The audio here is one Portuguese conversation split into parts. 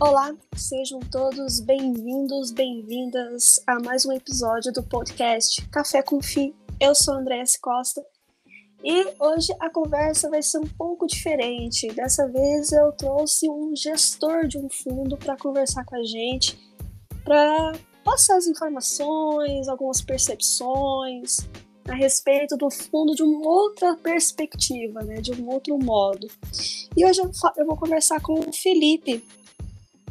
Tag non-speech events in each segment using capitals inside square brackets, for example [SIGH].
Olá, sejam todos bem-vindos, bem-vindas a mais um episódio do podcast Café com Fi. Eu sou Andréa Costa e hoje a conversa vai ser um pouco diferente. Dessa vez eu trouxe um gestor de um fundo para conversar com a gente, para passar as informações, algumas percepções a respeito do fundo de uma outra perspectiva, né, de um outro modo. E hoje eu vou conversar com o Felipe,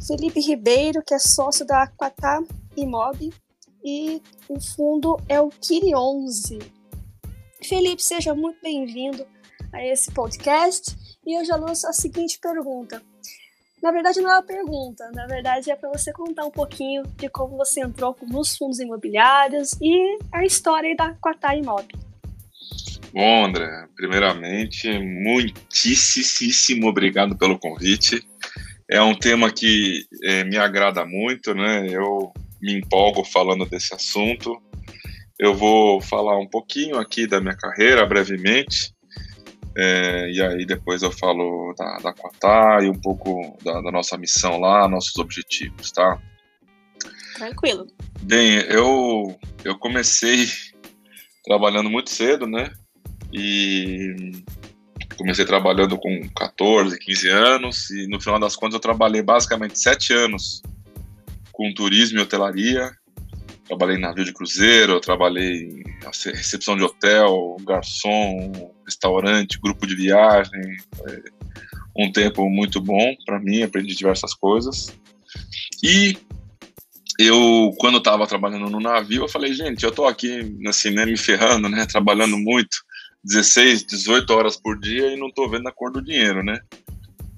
Felipe Ribeiro, que é sócio da Aquatá Imob, e o fundo é o Kiri 11. Felipe, seja muito bem-vindo a esse podcast e eu já lanço a seguinte pergunta. Na verdade, não é uma pergunta, na verdade é para você contar um pouquinho de como você entrou nos fundos imobiliários e a história da Aquatá Imob. Bom, André, primeiramente, muitíssimo obrigado pelo convite. É um tema que é, me agrada muito, né? Eu me empolgo falando desse assunto. Eu vou falar um pouquinho aqui da minha carreira, brevemente, é, e aí depois eu falo da, da Quatá e um pouco da, da, nossa missão lá, nossos objetivos, tá? Tranquilo. Bem, eu, eu comecei trabalhando muito cedo, né? E comecei trabalhando com 14, 15 anos e no final das contas eu trabalhei basicamente sete anos com turismo e hotelaria. Trabalhei em navio de cruzeiro, trabalhei em recepção de hotel, garçom, restaurante, grupo de viagem. Foi um tempo muito bom para mim, aprendi diversas coisas. E eu, quando estava trabalhando no navio, eu falei, gente, eu estou aqui assim, né, me ferrando, né, trabalhando muito 16, 18 horas por dia e não estou vendo a cor do dinheiro, né?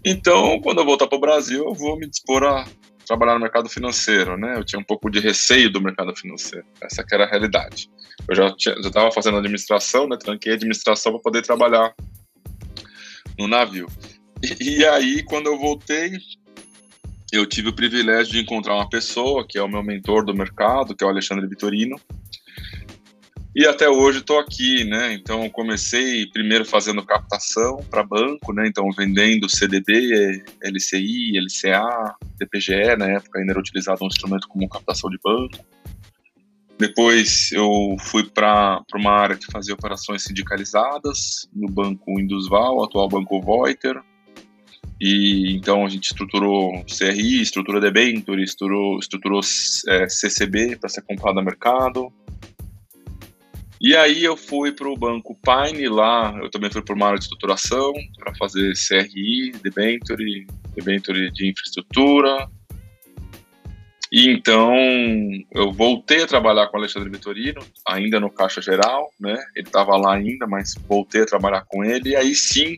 Então, quando eu voltar para o Brasil, eu vou me dispor a trabalhar no mercado financeiro, né? Eu tinha um pouco de receio do mercado financeiro. Essa que era a realidade. Eu já estava fazendo administração, né? Tranquei administração para poder trabalhar no navio. E, e aí, quando eu voltei, eu tive o privilégio de encontrar uma pessoa que é o meu mentor do mercado, que é o Alexandre Vitorino, e até hoje estou aqui, né? Então comecei primeiro fazendo captação para banco, né? Então vendendo CDB, LCI, LCA, DPGE, na época ainda era utilizado um instrumento como captação de banco. Depois eu fui para uma área que fazia operações sindicalizadas no Banco Indusval, atual Banco Voiter. E então a gente estruturou CRI, estrutura debenture, estruturou, estruturou é, CCB para ser comprado a mercado. E aí eu fui para o Banco Pine lá, eu também fui para uma área de estruturação para fazer CRI, debenture, debenture de infraestrutura. E então eu voltei a trabalhar com o Alexandre Vitorino, ainda no Caixa Geral, né? Ele estava lá ainda, mas voltei a trabalhar com ele. E aí sim,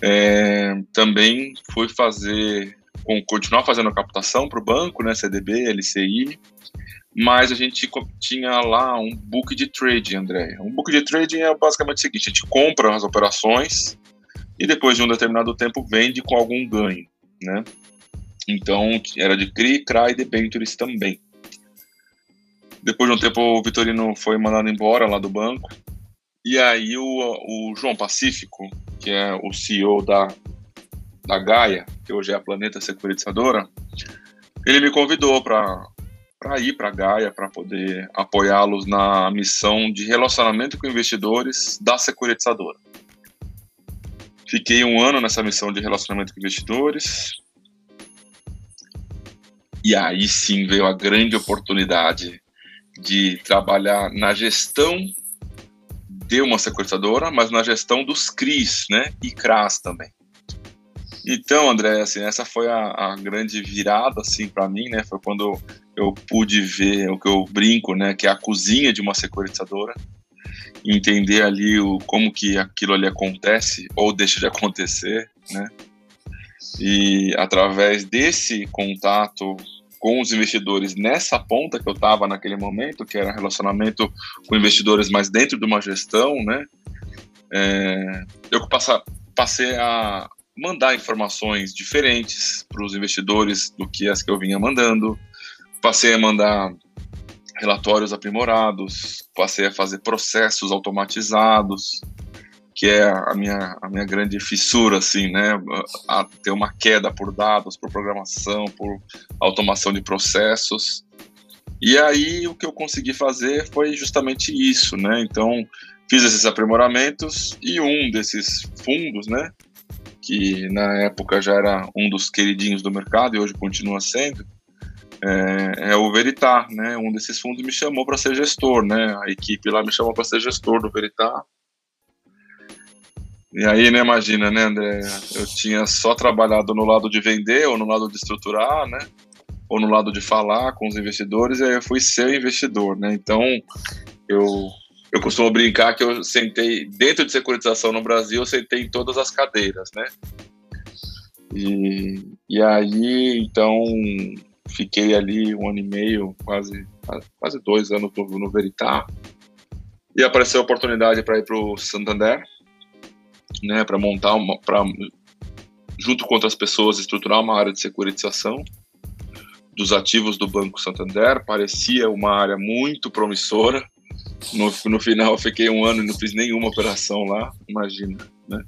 é, também fui fazer, continuar fazendo captação para o banco, né? CDB, LCI mas a gente tinha lá um book de trade, André. Um book de trading é basicamente o seguinte: a gente compra as operações e depois de um determinado tempo vende com algum ganho, né? Então era de CRI, CRA e debentures também. Depois de um tempo o Vitorino foi mandado embora lá do banco e aí o, o João Pacífico, que é o CEO da, da Gaia, que hoje é a Planeta Securitizadora, ele me convidou para para ir para a Gaia, para poder apoiá-los na missão de relacionamento com investidores da securitizadora. Fiquei um ano nessa missão de relacionamento com investidores. E aí sim veio a grande oportunidade de trabalhar na gestão de uma securitizadora, mas na gestão dos CRIs, né, e CRAS também. Então, André, assim, essa foi a, a grande virada, assim, para mim, né? Foi quando eu pude ver o que eu brinco, né? Que é a cozinha de uma securitizadora, entender ali o como que aquilo ali acontece ou deixa de acontecer, né? E através desse contato com os investidores nessa ponta que eu estava naquele momento, que era relacionamento com investidores mais dentro de uma gestão, né? É, eu passei a, mandar informações diferentes para os investidores do que as que eu vinha mandando. Passei a mandar relatórios aprimorados, passei a fazer processos automatizados que é a minha, a minha grande fissura, assim, né? A ter uma queda por dados, por programação, por automação de processos. E aí o que eu consegui fazer foi justamente isso, né? Então fiz esses aprimoramentos e um desses fundos, né? Que na época já era um dos queridinhos do mercado e hoje continua sendo, é, é o Veritar, né? Um desses fundos me chamou para ser gestor, né? A equipe lá me chamou para ser gestor do Veritar. E aí, né, imagina, né, André? Eu tinha só trabalhado no lado de vender ou no lado de estruturar, né? Ou no lado de falar com os investidores, e aí eu fui ser investidor, né? Então, eu, eu costumo brincar que eu sentei, dentro de securitização no Brasil, eu sentei em todas as cadeiras, né? E, e aí, então, fiquei ali um ano e meio, quase, quase dois anos no, no. E apareceu a oportunidade para ir para o Santander, né, para montar uma, junto com outras pessoas estruturar uma área de securitização dos ativos do Banco Santander. Parecia uma área muito promissora. No, no final, eu fiquei um ano e não fiz nenhuma operação lá, imagina, né?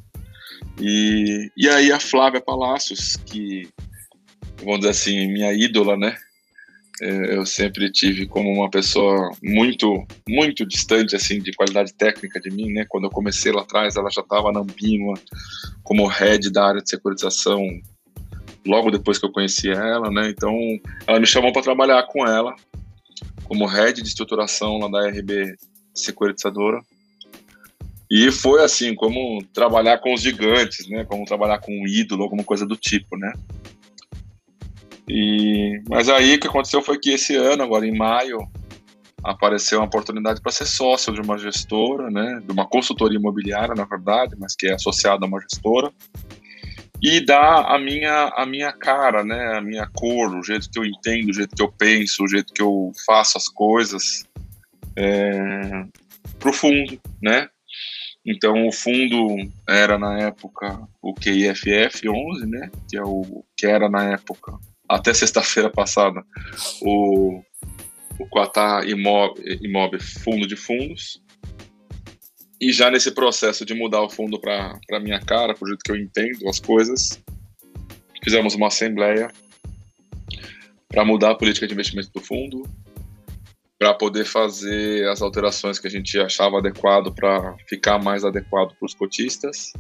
E, e aí a Flávia Palacios, que, vamos dizer assim, minha ídola, né? É, eu sempre tive como uma pessoa muito, muito distante, assim, de qualidade técnica de mim, né? Quando eu comecei lá atrás, ela já estava na Ambima como head da área de securitização logo depois que eu conheci ela, né? Então, ela me chamou para trabalhar com ela como head de estruturação lá da RB Securitizadora. E foi assim, como trabalhar com os gigantes, né? Como trabalhar com um ídolo, alguma coisa do tipo, né? E, mas aí o que aconteceu foi que esse ano, agora em maio, apareceu uma oportunidade para ser sócio de uma gestora, né, de uma consultoria imobiliária, na verdade, mas que é associada a uma gestora, e dar a minha, a minha cara, né, a minha cor, o jeito que eu entendo, o jeito que eu penso, o jeito que eu faço as coisas é, para o fundo, né? Então o fundo era na época o QIFF 11, né, que é o que era na época até sexta-feira passada o, o Quatá Imob, Fundo de Fundos. E já nesse processo de mudar o fundo para minha cara, o jeito que eu entendo as coisas, fizemos uma assembleia para mudar a política de investimento do fundo, para poder fazer as alterações que a gente achava adequado para ficar mais adequado para os cotistas.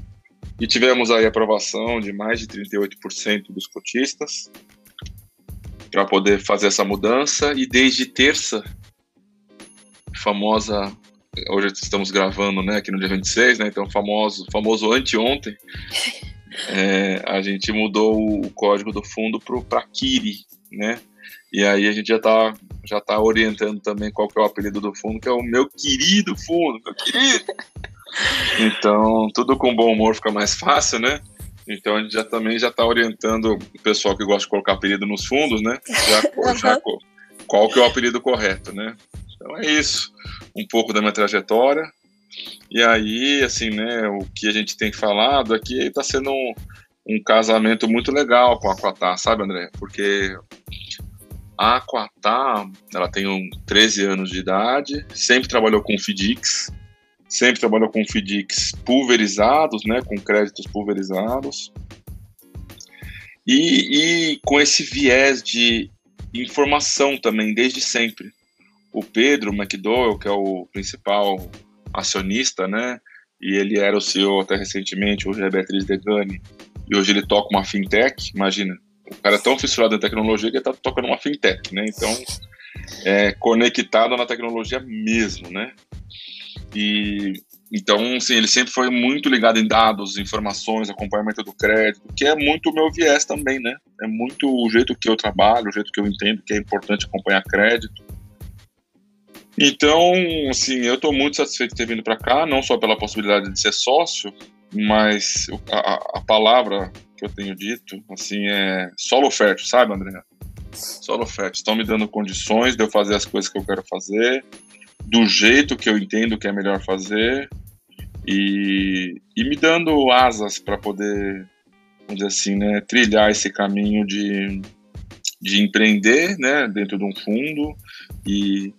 E tivemos aí aprovação de mais de 38% dos cotistas para poder fazer essa mudança e desde terça, famosa, hoje estamos gravando, né, aqui no dia 26, né, então famoso, famoso anteontem, [LAUGHS] é, a gente mudou o código do fundo para Kiri, né, e aí a gente já está já tá orientando também qual que é o apelido do fundo, que é o meu querido fundo, meu querido. [LAUGHS] Então, tudo com bom humor fica mais fácil, né? Então a gente já também já está orientando o pessoal que gosta de colocar apelido nos fundos, né? Já, [LAUGHS] já, qual que é o apelido correto, né? Então é isso, um pouco da minha trajetória. E aí, assim, né, o que a gente tem falado aqui está sendo um, um, casamento muito legal com a Aquatá, sabe, André? Porque a Aquatá, ela tem um 13 anos de idade, sempre trabalhou com FIDIX, sempre trabalhou com FDICs pulverizados, né, com créditos pulverizados, e, e com esse viés de informação também, desde sempre. O Pedro McDowell, que é o principal acionista, né, e ele era o CEO até recentemente, hoje é Beatriz Degani, e hoje ele toca uma fintech, imagina, o cara é tão fissurado em tecnologia que ele está tocando uma fintech, né, então é conectado na tecnologia mesmo, né, e então, sim, ele sempre foi muito ligado em dados, informações, acompanhamento do crédito, que é muito o meu viés também, né? É muito o jeito que eu trabalho, o jeito que eu entendo que é importante acompanhar crédito. Então, assim, eu estou muito satisfeito de ter vindo para cá, não só pela possibilidade de ser sócio, mas a, a, palavra que eu tenho dito, assim, é solo fértil, sabe, André? Solo fértil. Estão me dando condições de eu fazer as coisas que eu quero fazer, do jeito que eu entendo que é melhor fazer e, e me dando asas para poder, vamos dizer assim, né, trilhar esse caminho de, de empreender né, dentro de um fundo e,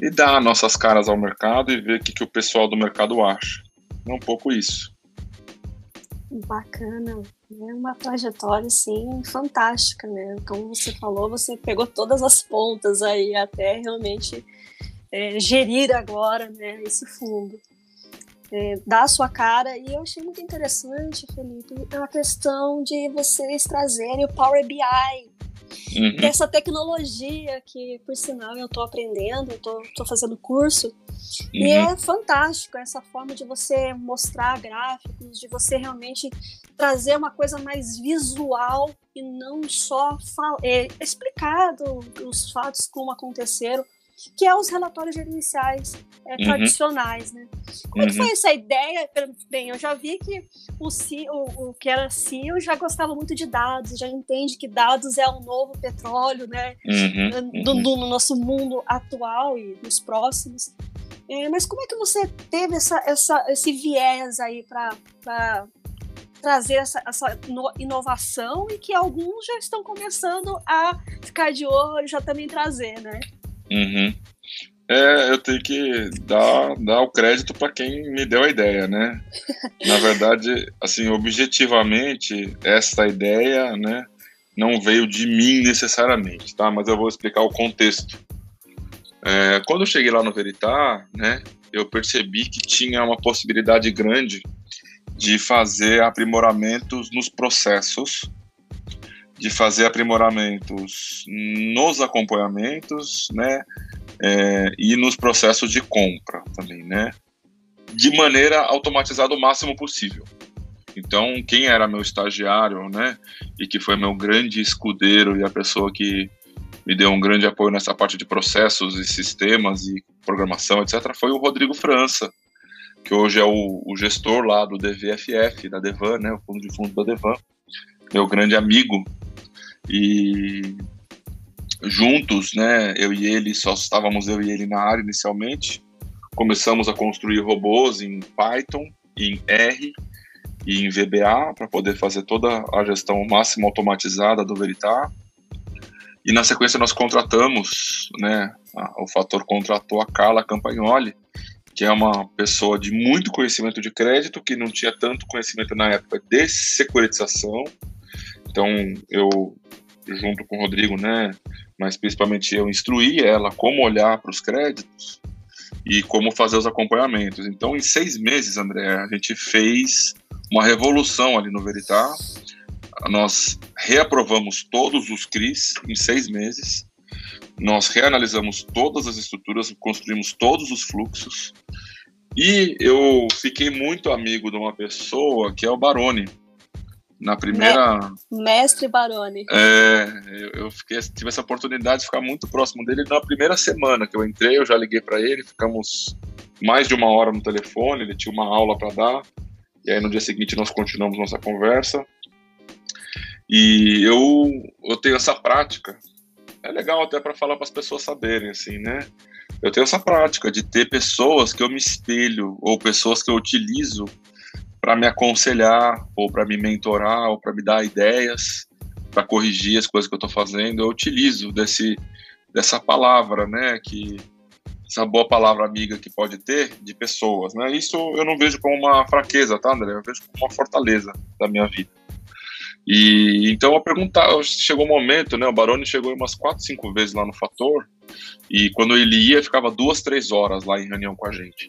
e dar nossas caras ao mercado e ver o que, que o pessoal do mercado acha. É um pouco isso. Bacana, é uma trajetória assim fantástica, né? Como você falou, você pegou todas as pontas aí até realmente é, gerir agora, né, esse fundo, é, dar a sua cara. E eu achei muito interessante, Felipe, a questão de vocês trazerem o Power BI uhum. dessa tecnologia que, por sinal, eu estou aprendendo, eu estou fazendo curso. Uhum. E é fantástico essa forma de você mostrar gráficos, de você realmente trazer uma coisa mais visual e não só é, explicado os fatos como aconteceram, que é os relatórios gerenciais é, uhum. tradicionais, né? Como uhum. que foi essa ideia? Bem, eu já vi que o, CEO, o, o que era CEO já gostava muito de dados, já entende que dados é o novo petróleo, né? Uhum. Do, do, no nosso mundo atual e nos próximos. É, mas como é que você teve essa, essa, esse viés aí para trazer essa, essa, inovação e que alguns já estão começando a ficar de olho, já também trazer, né? Uhum. É, eu tenho que dar, dar o crédito para quem me deu a ideia, né? [LAUGHS] Na verdade, assim, objetivamente, essa ideia, né, não veio de mim necessariamente, tá? Mas eu vou explicar o contexto. É, quando eu cheguei lá no Veritar, né, eu percebi que tinha uma possibilidade grande de fazer aprimoramentos nos processos de fazer aprimoramentos nos acompanhamentos, né, é, e nos processos de compra também, né, de maneira automatizada o máximo possível. Então, quem era meu estagiário, né, e que foi meu grande escudeiro e a pessoa que me deu um grande apoio nessa parte de processos e sistemas e programação, etc., foi o Rodrigo França, que hoje é o, o gestor lá do DVFF, da Devan, né, o fundo de fundo da Devan, meu grande amigo, e juntos, né, eu e ele, só estávamos eu e ele na área inicialmente, começamos a construir robôs em Python, em R e em VBA para poder fazer toda a gestão máxima automatizada do Veritar. E na sequência nós contratamos, né, o Fator contratou a Carla Campagnoli, que é uma pessoa de muito conhecimento de crédito, que não tinha tanto conhecimento na época de securitização, então, eu, junto com o Rodrigo, né, mas principalmente eu, instruí ela como olhar para os créditos e como fazer os acompanhamentos. Então, em seis meses, André, a gente fez uma revolução ali no Veritar. Nós reaprovamos todos os CRIs em seis meses. Nós reanalisamos todas as estruturas, construímos todos os fluxos. E eu fiquei muito amigo de uma pessoa que é o Baroni na primeira. Mestre Baroni. É, eu, eu fiquei, tive essa oportunidade de ficar muito próximo dele na primeira semana que eu entrei, eu já liguei para ele, ficamos mais de uma hora no telefone, ele tinha uma aula para dar, e aí no dia seguinte nós continuamos nossa conversa. E eu, eu tenho essa prática, é legal até para falar para as pessoas saberem, assim, né? Eu tenho essa prática de ter pessoas que eu me espelho, ou pessoas que eu utilizo para me aconselhar, ou para me mentorar, ou para me dar ideias, para corrigir as coisas que eu estou fazendo, eu utilizo desse, dessa palavra, né, que essa boa palavra amiga que pode ter de pessoas, né? Isso eu não vejo como uma fraqueza, tá, André? Eu vejo como uma fortaleza da minha vida. E então eu perguntar, chegou um momento, né? O Baroni chegou umas quatro, cinco vezes lá no Fator, e quando ele ia, ficava duas, três horas lá em reunião com a gente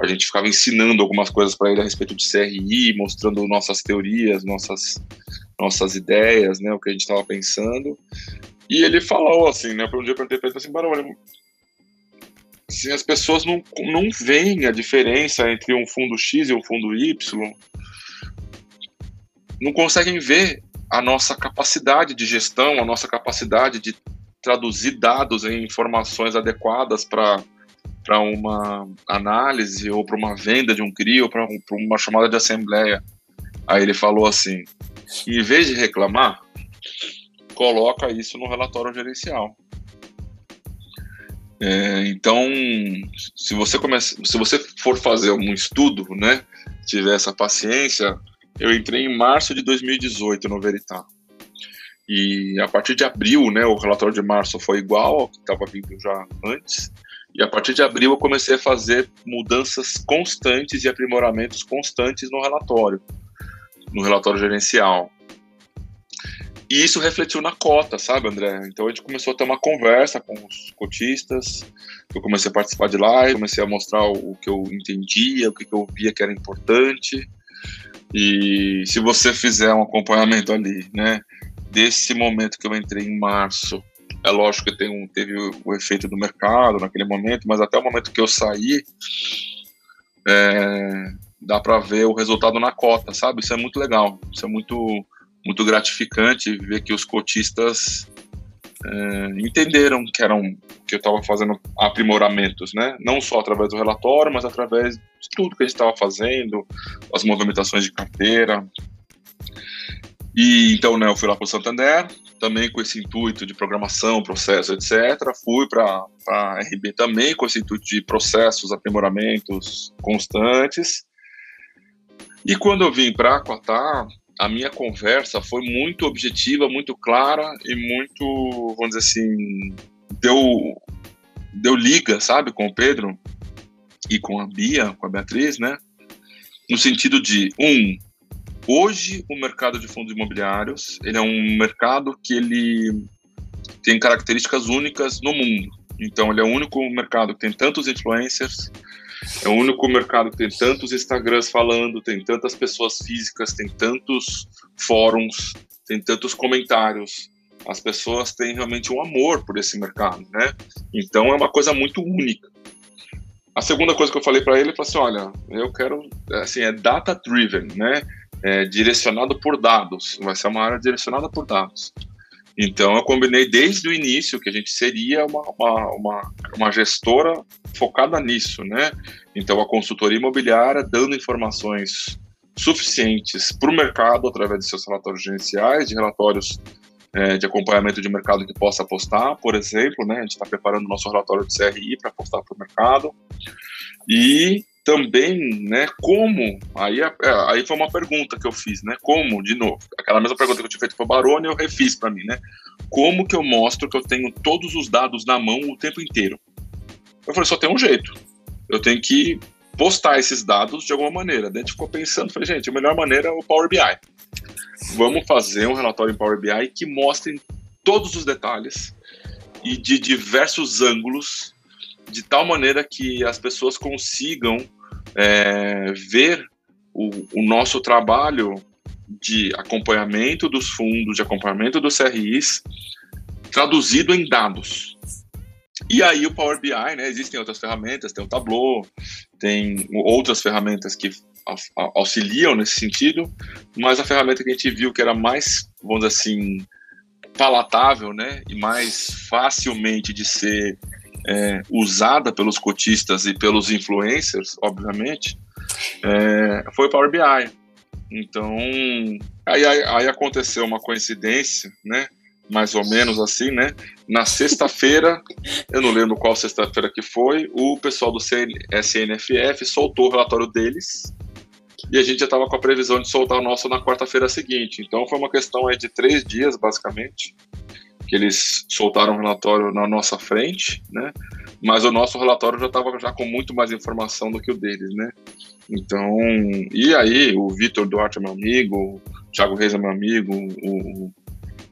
a gente ficava ensinando algumas coisas para ele a respeito de CRI, mostrando nossas teorias, nossas, nossas ideias, né, o que a gente estava pensando. E ele falou assim, né, para um dia eu perguntei para ele assim, Barão, assim, as pessoas não, não veem a diferença entre um fundo X e um fundo Y, não conseguem ver a nossa capacidade de gestão, a nossa capacidade de traduzir dados em informações adequadas para para uma análise ou para uma venda de um CRI ou para um, uma chamada de assembleia. Aí ele falou assim: em vez de reclamar, coloca isso no relatório gerencial. É, então, se você começa, se você for fazer um estudo, né, tiver essa paciência, eu entrei em março de 2018 no Veritar. E a partir de abril, né, o relatório de março foi igual ao que estava vindo já antes. E a partir de abril eu comecei a fazer mudanças constantes e aprimoramentos constantes no relatório. no relatório gerencial. E isso refletiu na cota, sabe, André? Então a gente começou a ter uma conversa com os cotistas, eu comecei a participar de live, comecei a mostrar o que eu entendia, o que eu via que era importante. E se você fizer um acompanhamento ali, né, desse momento que eu entrei em março, é lógico que tem um, teve o, efeito do mercado naquele momento, mas até o momento que eu saí, é, dá para ver o resultado na cota, sabe? Isso é muito legal, isso é muito muito gratificante ver que os cotistas é, entenderam que eram que eu estava fazendo aprimoramentos, né? Não só através do relatório, mas através de tudo que a gente estava fazendo, as movimentações de carteira. E então, né, eu fui lá para o Santander, também com esse intuito de programação, processo, etc. Fui para a RB também com esse intuito de processos, aprimoramentos constantes. E quando eu vim para a Quatar, a minha conversa foi muito objetiva, muito clara e muito, vamos dizer assim, deu, deu liga, sabe, com o Pedro e com a Bia, com a Beatriz, né? No sentido de, um, hoje o mercado de fundos imobiliários, ele é um mercado que ele tem características únicas no mundo. Então, ele é o único mercado que tem tantos influencers, é o único mercado que tem tantos Instagrams falando, tem tantas pessoas físicas, tem tantos fóruns, tem tantos comentários. As pessoas têm realmente um amor por esse mercado, né? Então é uma coisa muito única. A segunda coisa que eu falei para ele, foi assim, olha, eu quero, assim, é data driven, né? É direcionado por dados. Vai ser uma área direcionada por dados. Então eu combinei desde o início que a gente seria uma, uma, uma, uma gestora focada nisso, né? Então a consultoria imobiliária dando informações suficientes para o mercado através de seus relatórios gerenciais, de relatórios é, de acompanhamento de mercado que possa apostar, por exemplo, né? A gente está preparando o nosso relatório de CRI para apostar para o mercado e também, né, como, aí, é, aí foi uma pergunta que eu fiz, né, como, de novo, aquela mesma pergunta que eu tinha feito para o Baroni, eu refiz para mim, né, como que eu mostro que eu tenho todos os dados na mão o tempo inteiro? Eu falei, só tem um jeito, eu tenho que postar esses dados de alguma maneira. Daí a gente ficou pensando, falei, gente, a melhor maneira é o Power BI. Vamos fazer um relatório em Power BI que mostre todos os detalhes e de diversos ângulos de tal maneira que as pessoas consigam é, ver o, o, nosso trabalho de acompanhamento dos fundos, de acompanhamento dos CRIs, traduzido em dados. E aí o Power BI, né, existem outras ferramentas, tem o Tableau, tem outras ferramentas que auxiliam nesse sentido, mas a ferramenta que a gente viu que era mais, vamos dizer assim, palatável, né, e mais facilmente de ser é, usada pelos cotistas e pelos influencers, obviamente, é, foi Power BI. Então, aí, aí, aí, aconteceu uma coincidência, né? Mais ou menos assim, né? Na sexta-feira, eu não lembro qual sexta-feira que foi, o pessoal do SNFF soltou o relatório deles e a gente já estava com a previsão de soltar o nosso na quarta-feira seguinte. Então, foi uma questão aí de três dias, basicamente, que eles soltaram um relatório na nossa frente, né? Mas o nosso relatório já estava já com muito mais informação do que o deles, né? Então, e aí o Vitor Duarte é meu amigo, o Thiago Reis é meu amigo, o,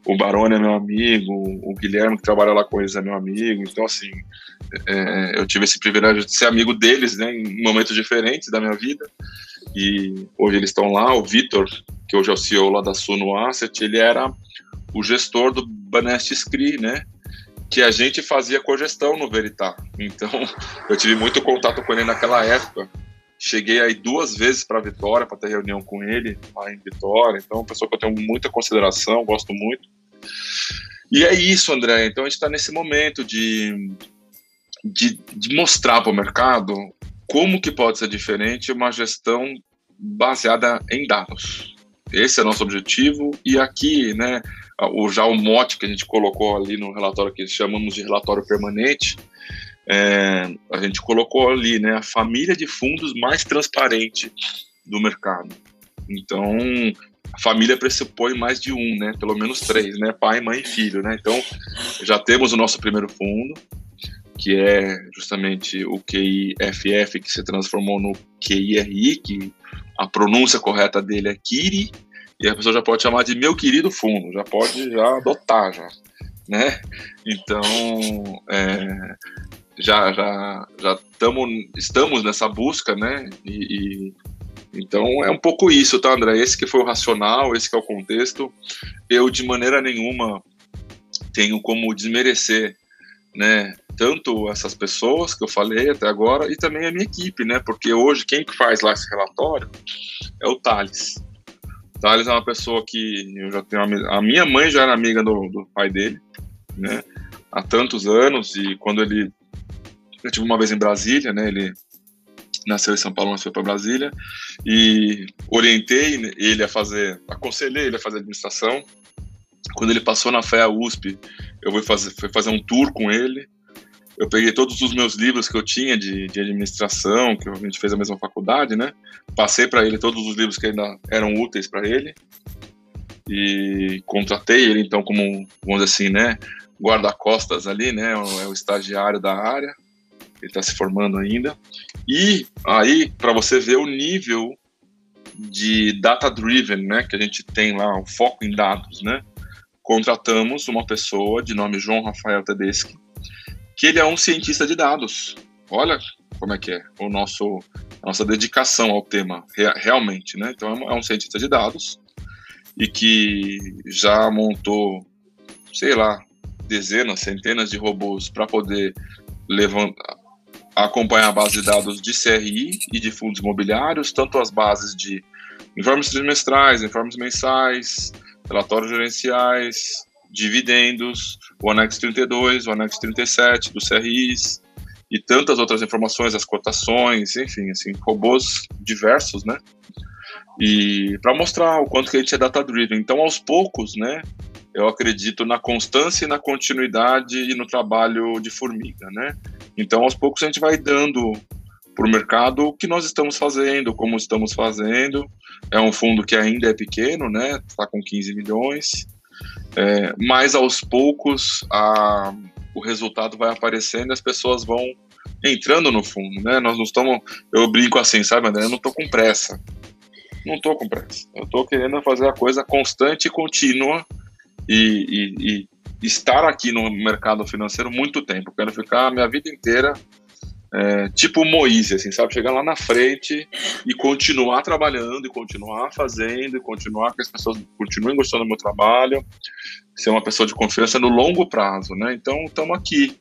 o Barone é meu amigo, o Guilherme que trabalha lá com eles é meu amigo. Então, assim, é, eu tive esse privilégio de ser amigo deles, né? Em momentos diferentes da minha vida. E hoje eles estão lá. O Vitor, que hoje é o CEO lá da Suno Asset, ele era o gestor do Banest Scree, né? Que a gente fazia cogestão no Veritá. Então, [LAUGHS] eu tive muito contato com ele naquela época. Cheguei aí duas vezes para Vitória para ter reunião com ele lá em Vitória. Então, é uma pessoa que eu tenho muita consideração, gosto muito. E é isso, André. Então, a gente está nesse momento de, de, de mostrar para o mercado como que pode ser diferente uma gestão baseada em dados. Esse é o nosso objetivo. E aqui, né, o, já o mote que a gente colocou ali no relatório que chamamos de relatório permanente, é, a gente colocou ali, né, a família de fundos mais transparente do mercado. Então, a família pressupõe mais de um, né, pelo menos três, né, pai, mãe e filho, né. Então, já temos o nosso primeiro fundo, que é justamente o QIFF, que se transformou no QIRI, que a pronúncia correta dele é Kiri, e a pessoa já pode chamar de meu querido fundo, já pode já adotar já, né? Então, é, já já já tamo, estamos nessa busca, né? E, e, então é um pouco isso, tá, André? Esse que foi o racional, esse que é o contexto. Eu de maneira nenhuma tenho como desmerecer, né? Tanto essas pessoas que eu falei até agora e também a minha equipe, né? Porque hoje quem que faz lá esse relatório é o Thales. Thales é uma pessoa que eu já tenho a minha mãe já era amiga do, do pai dele, né? Há tantos anos e quando ele eu tive uma vez em Brasília, né? Ele nasceu em São Paulo, mas foi para Brasília e orientei ele a fazer, aconselhei ele a fazer administração. Quando ele passou na FEA USP, eu fui fazer, fui fazer um tour com ele. Eu peguei todos os meus livros que eu tinha de, de administração, que a gente fez a mesma faculdade, né? Passei para ele todos os livros que ainda eram úteis para ele. E contratei ele então como, vamos dizer assim, né, guarda-costas ali, né, é o estagiário da área. Ele está se formando ainda. E aí, para você ver o nível de data-driven, né, que a gente tem lá, o foco em dados, né, contratamos uma pessoa de nome João Rafael Tedeschi, que ele é um cientista de dados. Olha como é que é o nosso a nossa dedicação ao tema realmente, né? Então é um é cientista de dados e que já montou, sei lá, dezenas, centenas de robôs para poder levantar, acompanhar a base de dados de CRI e de fundos imobiliários, tanto as bases de informes trimestrais, informes mensais, relatórios gerenciais, dividendos, o anexo 32, o anexo 37 do CRIs e tantas outras informações, as cotações, enfim, assim, robôs diversos, né? E para mostrar o quanto que a gente é data driven. Então, aos poucos, né, eu acredito na constância e na continuidade e no trabalho de formiga, né? Então, aos poucos, a gente vai dando para o mercado o que nós estamos fazendo, como estamos fazendo. É um fundo que ainda é pequeno, né? Está com 15 milhões. É, mas aos poucos a, o resultado vai aparecendo e as pessoas vão entrando no fundo, né? Nós não estamos. Eu brinco assim, sabe, André? Eu não estou com pressa. Não estou com pressa. Eu estou querendo fazer a coisa constante e contínua e, e, e, estar aqui no mercado financeiro muito tempo. quero ficar a minha vida inteira é, tipo Moise, assim, sabe? Chegar lá na frente e continuar trabalhando, e continuar fazendo, e continuar que as pessoas continuem gostando do meu trabalho, ser uma pessoa de confiança no longo prazo, né? Então, estamos aqui.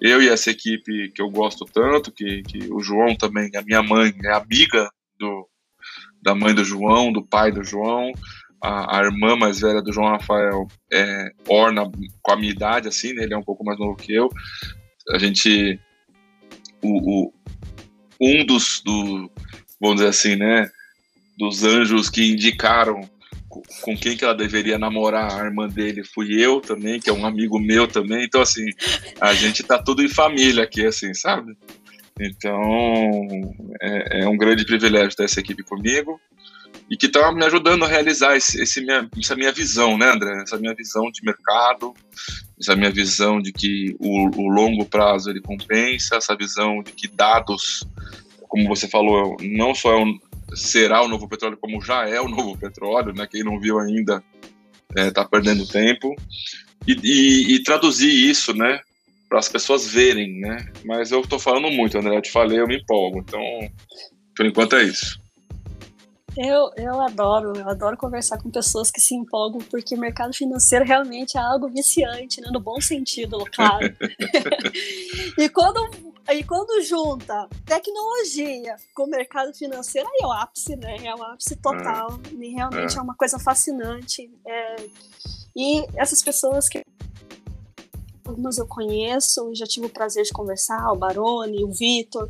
Eu e essa equipe que eu gosto tanto, que, que o João também, a minha mãe é amiga do, da mãe do João, do pai do João, a, a, irmã mais velha do João Rafael é orna com a minha idade, assim, né? Ele é um pouco mais novo que eu. A gente. O, o um dos. Do, vamos dizer assim, né? Dos anjos que indicaram com quem que ela deveria namorar a irmã dele fui eu também, que é um amigo meu também. Então, assim, a gente tá tudo em família aqui, assim, sabe? Então, é, é um grande privilégio ter essa equipe comigo e que está me ajudando a realizar esse, esse minha, essa minha visão, né, André? Essa minha visão de mercado, essa minha visão de que o, o longo prazo ele compensa, essa visão de que dados, como você falou, não só é um, será o novo petróleo, como já é o novo petróleo, né? Quem não viu ainda está é, perdendo tempo. E, e, e, traduzir isso, né, para as pessoas verem, né? Mas eu estou falando muito, André, eu te falei, eu me empolgo. Então, por enquanto é isso. Eu, eu adoro, eu adoro conversar com pessoas que se empolgam, porque o mercado financeiro realmente é algo viciante, né? No bom sentido, claro. [LAUGHS] e, quando, e quando junta tecnologia com o mercado financeiro, aí é o ápice, né? É o ápice total. É. E realmente é. é uma coisa fascinante. É, e essas pessoas que algumas eu conheço, já tive o prazer de conversar, o Baroni, o Vitor,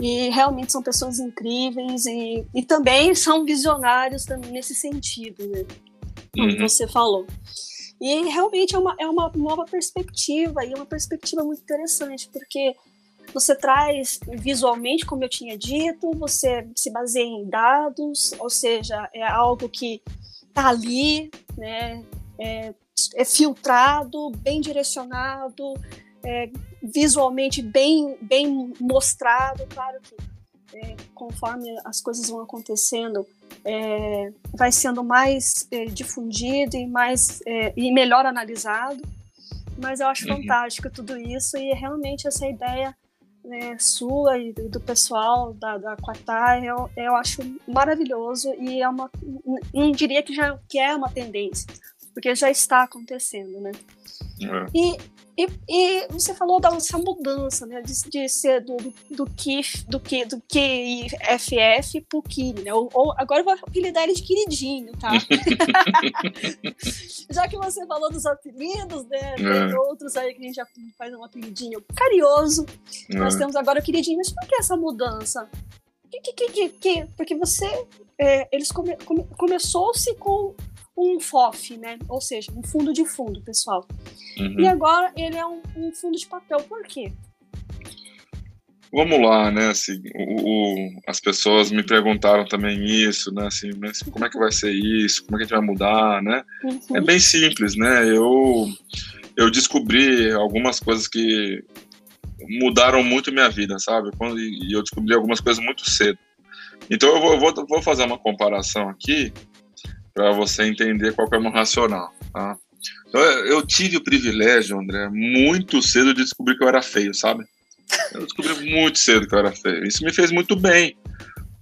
e realmente são pessoas incríveis e, e também são visionários também nesse sentido, né? Como uhum. você falou. E realmente é uma, é uma nova perspectiva, e é uma perspectiva muito interessante, porque você traz visualmente, como eu tinha dito, você se baseia em dados, ou seja, é algo que está ali, né? É, é filtrado, bem direcionado, é, visualmente bem, bem mostrado. Claro que é, conforme as coisas vão acontecendo, é, vai sendo mais é, difundido e mais é, e melhor analisado. Mas eu acho uhum. fantástico tudo isso e realmente essa ideia né, sua e do pessoal da, da Quatá, eu, eu acho maravilhoso e é uma, não diria que já que é uma tendência, porque já está acontecendo, né? É. E e, e, você falou dessa mudança, né, de, de ser do, do, KIF, do, que, do QIFF pro Kiri, né? Ou, ou, agora eu vou apelidar ele de queridinho, tá? [LAUGHS] Já que você falou dos apelidos, né? Tem é. outros aí que a gente já faz um apelidinho carinhoso. É. Nós temos agora o queridinho. Mas por que essa mudança? Que, que, que, que, porque você. É, eles come, come, começou-se com um FOF, né? Ou seja, um fundo de fundo, pessoal. Uhum. E agora ele é um, um, fundo de papel. Por quê? Vamos lá, né? Assim, o, o, as pessoas me perguntaram também isso, né? Assim, mas como é que vai ser isso? Como é que a gente vai mudar, né? Uhum. É bem simples, né? Eu eu descobri algumas coisas que mudaram muito minha vida, sabe? Quando, e eu descobri algumas coisas muito cedo. Então eu vou, vou, vou fazer uma comparação aqui para você entender qual é o racional. Tá? Então, eu tive o privilégio, André, muito cedo de descobrir que eu era feio, sabe? Eu descobri muito cedo que eu era feio. Isso me fez muito bem.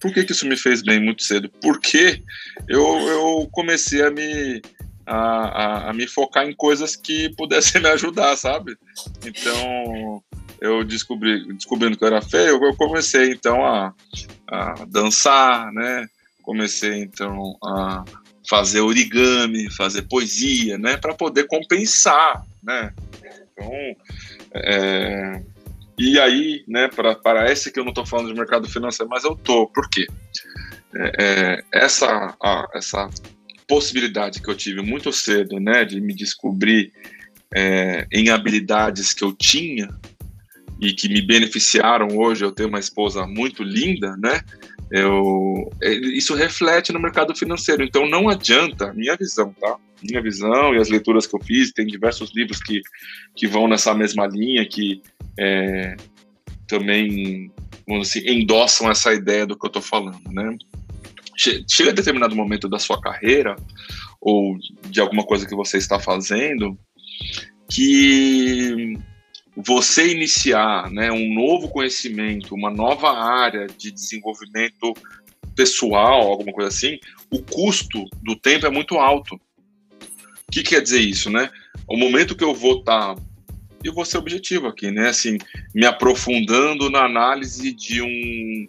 Por que, que isso me fez bem muito cedo? Porque eu, eu comecei a me, a, a, a, me focar em coisas que pudessem me ajudar, sabe? Então, eu descobri, descobrindo que eu era feio, eu comecei então a, a dançar, né? Comecei então a fazer origami, fazer poesia, né, para poder compensar, né. Então, é, e aí, né, para parece que eu não estou falando de mercado financeiro, mas eu tô. Por quê? É, é, essa a, essa possibilidade que eu tive muito cedo, né, de me descobrir é, em habilidades que eu tinha e que me beneficiaram hoje eu tenho uma esposa muito linda, né? Eu, isso reflete no mercado financeiro. Então não adianta, minha visão, tá? Minha visão e as leituras que eu fiz, tem diversos livros que, que vão nessa mesma linha, que é, também assim, endossam essa ideia do que eu estou falando, né? Chega a determinado momento da sua carreira ou de alguma coisa que você está fazendo que você iniciar né, um novo conhecimento, uma nova área de desenvolvimento pessoal, alguma coisa assim, o custo do tempo é muito alto. O que quer dizer isso, né? O momento que eu vou estar, tá, e vou ser objetivo aqui, né? Assim, me aprofundando na análise de um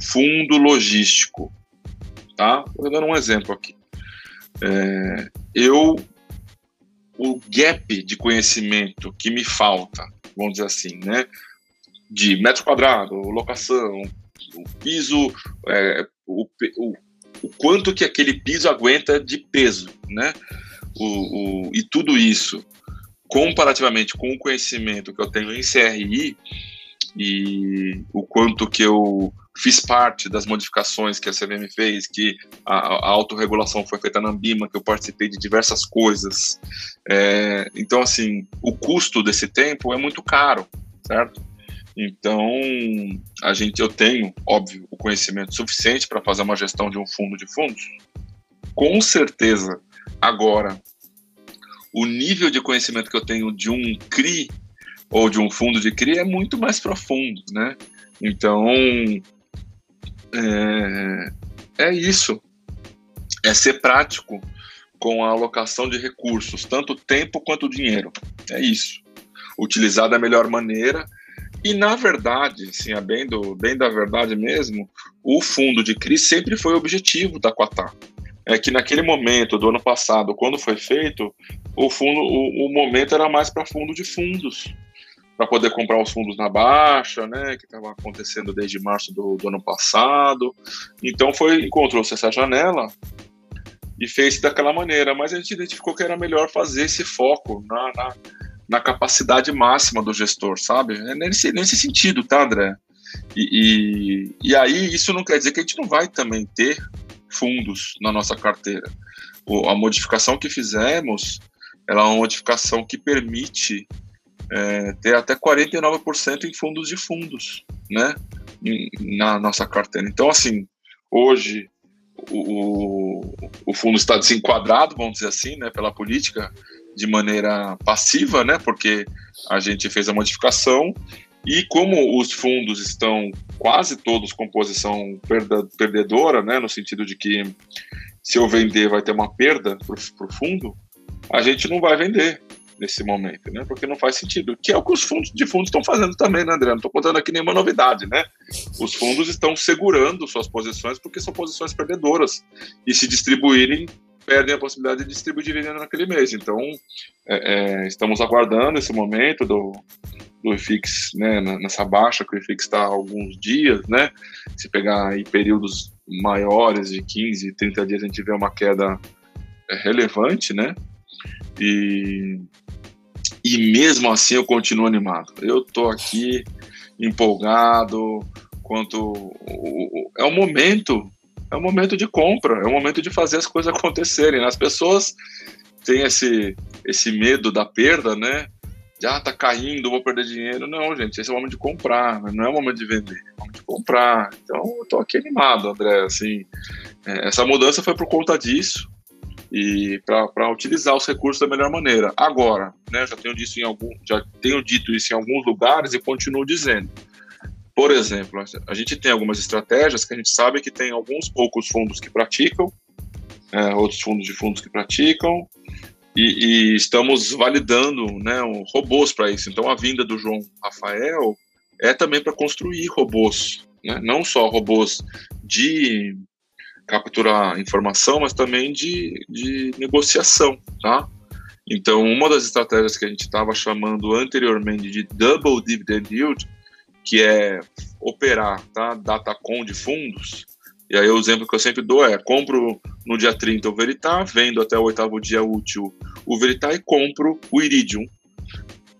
fundo logístico, tá? Vou dar um exemplo aqui. É, eu o gap de conhecimento que me falta vamos dizer assim, né? De metro quadrado, locação, o piso, é, o, o, o, quanto que aquele piso aguenta de peso, né? O, o, e tudo isso, comparativamente com o conhecimento que eu tenho em CRI e o quanto que eu fiz parte das modificações que a CVM fez, que a, a autorregulação foi feita na Ambima, que eu participei de diversas coisas. É, então, assim, o custo desse tempo é muito caro, certo? Então, a gente, eu tenho, óbvio, o conhecimento suficiente para fazer uma gestão de um fundo de fundos. Com certeza, agora, o nível de conhecimento que eu tenho de um CRI ou de um fundo de CRI é muito mais profundo, né? Então, é, é isso. É ser prático com a alocação de recursos, tanto tempo quanto dinheiro. É isso. Utilizar da melhor maneira. E, na verdade, assim, é bem, do, bem da verdade mesmo, o fundo de CRI sempre foi o objetivo da Quatá. É que naquele momento do ano passado, quando foi feito, o fundo, o, o momento era mais para fundo de fundos para poder comprar os fundos na baixa, né, que estava acontecendo desde março do, do, ano passado. Então foi encontrou-se essa janela e fez daquela maneira, mas a gente identificou que era melhor fazer esse foco na, na, na capacidade máxima do gestor, sabe? É nesse, nesse sentido, tá, André? E, e, e aí isso não quer dizer que a gente não vai também ter fundos na nossa carteira. O, a modificação que fizemos, ela é uma modificação que permite é, ter até 49% em fundos de fundos, né? na nossa carteira. Então, assim, hoje o, o fundo está desenquadrado, vamos dizer assim, né, pela política, de maneira passiva, né, porque a gente fez a modificação. E como os fundos estão quase todos com posição perda, perdedora, né, no sentido de que se eu vender vai ter uma perda para o fundo, a gente não vai vender nesse momento, né? Porque não faz sentido. Que é o que os fundos de fundos estão fazendo também, né, André? Não estou contando aqui nenhuma novidade, né? Os fundos estão segurando suas posições porque são posições perdedoras. E se distribuírem, perdem a possibilidade de distribuir dividendo naquele mês. Então, é, é, estamos aguardando esse momento do, do IFIX, né, nessa baixa que o IFIX está há alguns dias, né? Se pegar aí períodos maiores de 15, 30 dias, a gente vê uma queda é, relevante, né? E e mesmo assim eu continuo animado. Eu tô aqui empolgado quanto é o momento, é o momento de compra, é o momento de fazer as coisas acontecerem. As pessoas têm esse esse medo da perda, né? Já ah, tá caindo, vou perder dinheiro. Não, gente, esse é o momento de comprar, não é o momento de vender, é o momento de comprar. Então, eu tô aqui animado, André, assim, é, essa mudança foi por conta disso e para utilizar os recursos da melhor maneira. Agora, né, já tenho dito em algum, já tenho dito isso em alguns lugares e continuo dizendo. Por exemplo, a gente tem algumas estratégias que a gente sabe que tem alguns poucos fundos que praticam, é, outros fundos de fundos que praticam, e, e estamos validando né, um, robôs para isso. Então, a vinda do João Rafael é também para construir robôs, né? não só robôs de capturar informação, mas também de, de negociação, tá? Então, uma das estratégias que a gente estava chamando anteriormente de Double Dividend Yield, que é operar, tá? Datacom de fundos, e aí o exemplo que eu sempre dou é, compro no dia 30 o Veritar, vendo até o oitavo dia útil o Veritar e compro o Iridium.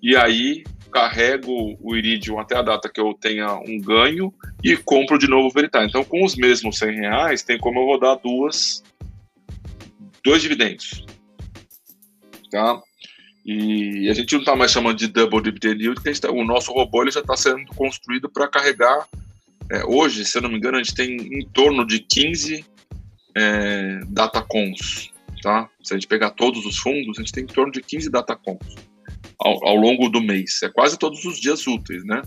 E aí carrego o Iridium até a data que eu tenha um ganho e compro de novo o Veritar. Então, com os mesmos 100 reais, tem como eu rodar duas, dois dividendos. Tá? E a gente não está mais chamando de double dividend yield, tá, o nosso robô ele já está sendo construído para carregar. É, hoje, se eu não me engano, a gente tem em torno de 15 é, datacons. Tá? Se a gente pegar todos os fundos, a gente tem em torno de 15 datacons ao, ao longo do mês. É quase todos os dias úteis, né?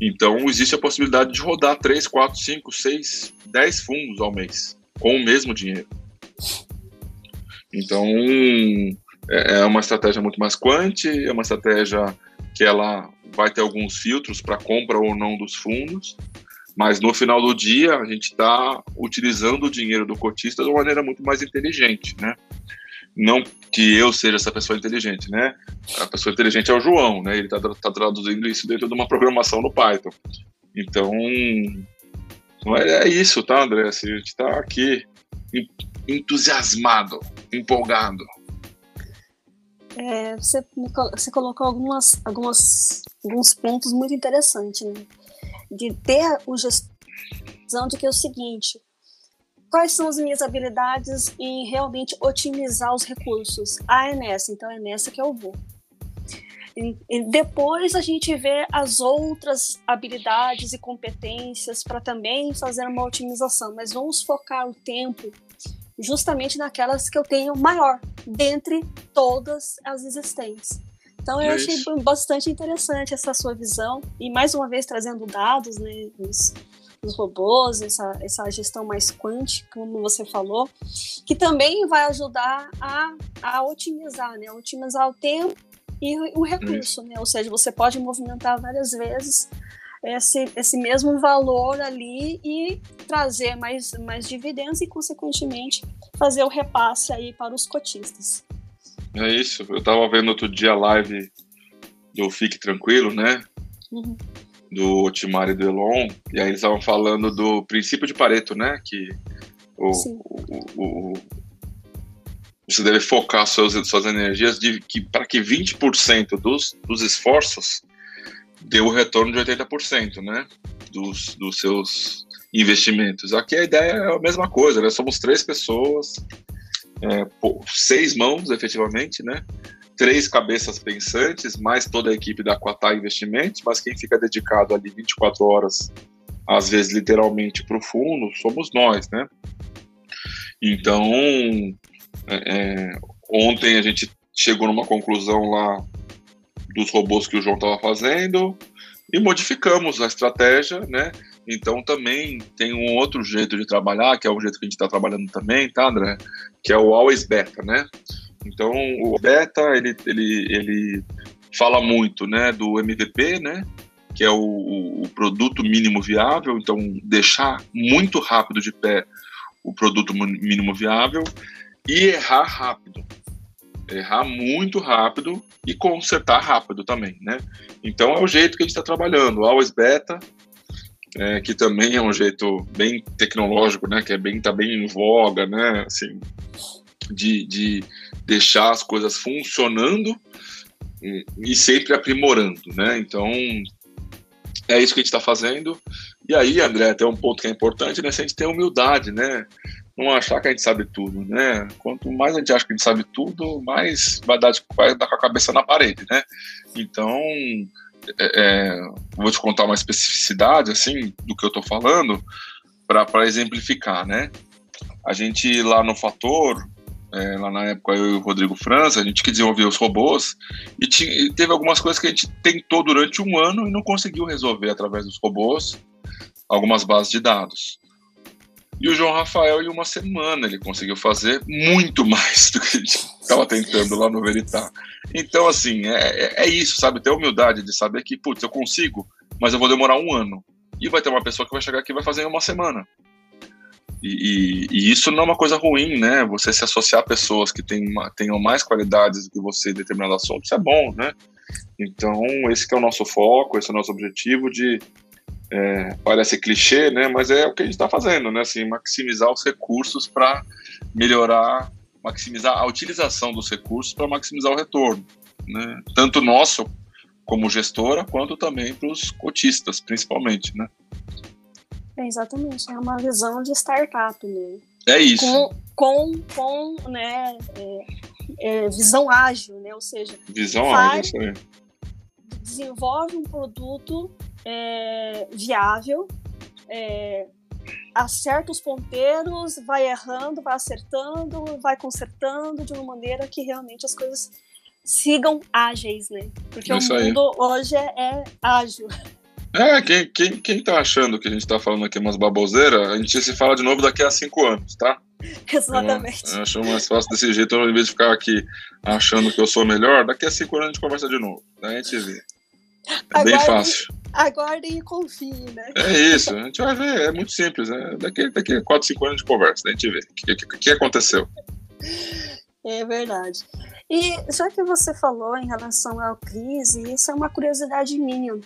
Então, existe a possibilidade de rodar 3, 4, 5, 6, 10 fundos ao mês com o mesmo dinheiro. Então, é, é uma estratégia muito mais quant, é uma estratégia que ela vai ter alguns filtros para compra ou não dos fundos, mas no final do dia a gente está utilizando o dinheiro do cotista de uma maneira muito mais inteligente, né? Não que eu seja essa pessoa inteligente, né? A pessoa inteligente é o João, né? Ele está tá traduzindo isso dentro de uma programação no Python. Então, é, é isso, tá, André? Assim, a gente está aqui entusiasmado, empolgado. É, você, você colocou algumas, algumas, alguns pontos muito interessantes, né? De ter o gestão de que é o seguinte, quais são as minhas habilidades em realmente otimizar os recursos. Ah, é nessa, então é nessa que eu vou. E, depois a gente vê as outras habilidades e competências para também fazer uma otimização, mas vamos focar o tempo justamente naquelas que eu tenho maior, dentre todas as existentes. Então eu é achei bastante interessante essa sua visão e mais uma vez trazendo dados, né, os, os robôs, essa, essa gestão mais quântica, como você falou, que também vai ajudar a, a otimizar, né? Otimizar o tempo e o recurso, né? Ou seja, você pode movimentar várias vezes esse, esse mesmo valor ali e trazer mais, mais dividendos e, consequentemente, fazer o repasse aí para os cotistas. É isso. Eu estava vendo outro dia a live do Fique Tranquilo, né? Uhum do Otimar e do Elon, e aí eles estavam falando do princípio de Pareto, né? Que o, o, o, você deve focar suas, suas energias de, que, para que 20% dos, dos esforços dê o retorno de 80%, né? Dos, dos seus investimentos. Aqui a ideia é a mesma coisa, né? Somos três pessoas, é, seis mãos, efetivamente, né? Três cabeças pensantes, mais toda a equipe da Quatá Investimentos, mas quem fica dedicado ali 24 horas às vezes literalmente para o fundo, somos nós, né? Então, é, é, ontem a gente chegou numa conclusão lá dos robôs que o João estava fazendo e modificamos a estratégia, né? Então também tem um outro jeito de trabalhar, que é o jeito que a gente está trabalhando também, tá, André? Que é o always beta, né? Então o beta ele, ele, ele fala muito, né, do MVP, né? Que é o, o produto mínimo viável. Então deixar muito rápido de pé o produto mínimo viável e errar rápido. Errar muito rápido e consertar rápido também, né? Então é o jeito que a gente está trabalhando. Always beta, é, que também é um jeito bem tecnológico, né? Que é bem tá bem em voga, né? Assim, de, de deixar as coisas funcionando e, e sempre aprimorando, né? Então é isso que a gente está fazendo. E aí, André, tem um ponto que é importante, né? Se a gente tem humildade, né? Não achar que a gente sabe tudo, né? Quanto mais a gente acha que a gente sabe tudo, mais vai dar, vai dar com a cabeça na parede, né? Então, é, é, vou te contar uma especificidade assim do que eu estou falando para exemplificar, né? A gente lá no Fator, é, lá na época eu e o Rodrigo França, a gente que desenvolveu os robôs e, tinha, e, teve algumas coisas que a gente tentou durante um ano e não conseguiu resolver através dos robôs, algumas bases de dados. E o João Rafael, em uma semana, ele conseguiu fazer muito [LAUGHS] mais do que a gente estava tentando lá no Veritar. Então, assim, é, é, é isso, sabe? Ter humildade de saber que, putz, eu consigo, mas eu vou demorar um ano. E vai ter uma pessoa que vai chegar aqui e vai fazer em uma semana. E, e, e, isso não é uma coisa ruim, né? Você se associar a pessoas que têm tenham mais qualidades do que você em determinado assunto, isso é bom, né? Então, esse é o nosso foco, esse é o nosso objetivo de é, parece clichê, né? Mas é o que a gente está fazendo, né? Assim, maximizar os recursos para melhorar, maximizar a utilização dos recursos para maximizar o retorno, né? Tanto nosso como gestora, quanto também para os cotistas, principalmente, né? É, exatamente, é uma visão de startup, né? É isso. Com, com, com né, é, é, visão ágil, né? Ou seja, visão ágil, desenvolve um produto é, viável, é, acerta os ponteiros, vai errando, vai acertando, vai consertando de uma maneira que realmente as coisas sigam ágeis, né? Porque Isso o mundo aí. hoje é, é ágil. É, quem, quem, quem tá achando que a gente tá falando aqui umas baboseiras, a gente se fala de novo daqui a cinco anos, tá? [LAUGHS] Exatamente. Eu, eu acho mais fácil desse jeito, ao invés de ficar aqui achando que eu sou melhor, daqui a cinco anos a gente conversa de novo. Daí a gente vê. É bem fácil. Aguardem e confiem, né? É isso, a gente vai ver, é muito simples. Né? Daqui, daqui a 4, 5 anos a gente conversa, daí a gente vê o que, que, que aconteceu. É verdade. E já que você falou em relação à crise, isso é uma curiosidade minha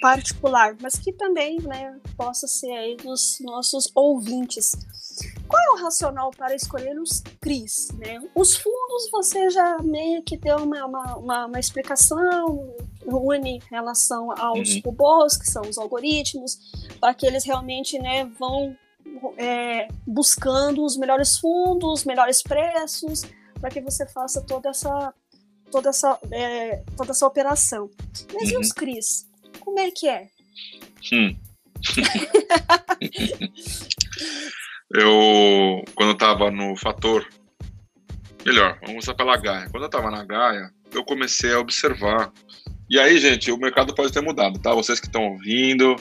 particular, mas que também né, possa ser aí dos nossos ouvintes. Qual é o racional para escolher os CRIs? Né? Os fundos você já meio que deu uma, uma, uma, uma explicação, une em relação aos uhum. robôs, que são os algoritmos, para que eles realmente né, vão é, buscando os melhores fundos, os melhores preços, para que você faça toda essa toda essa, é, toda essa operação. Mas uhum. e os CRIs? Como é que é? Hum. [LAUGHS] eu, quando eu tava no Fator, melhor, vamos usar pela Gaia. Quando eu tava na Gaia, eu comecei a observar. E aí, gente, o mercado pode ter mudado, tá? Vocês que estão ouvindo,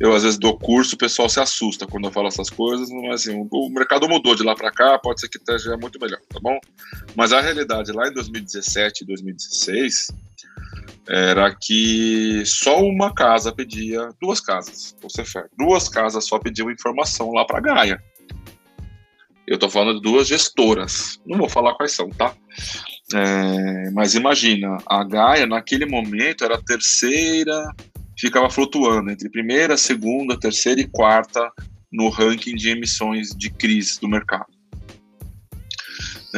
eu às vezes dou curso, o pessoal se assusta quando eu falo essas coisas, mas assim, o mercado mudou de lá para cá, pode ser que esteja muito melhor, tá bom? Mas a realidade lá em 2017 e 2016 era que só uma casa pedia, duas casas, você fé, duas casas só pediam informação lá para Gaia. Eu estou falando de duas gestoras, não vou falar quais são, tá? É, mas imagina, a Gaia naquele momento era a terceira, ficava flutuando entre primeira, segunda, terceira e quarta no ranking de emissões de crise do mercado.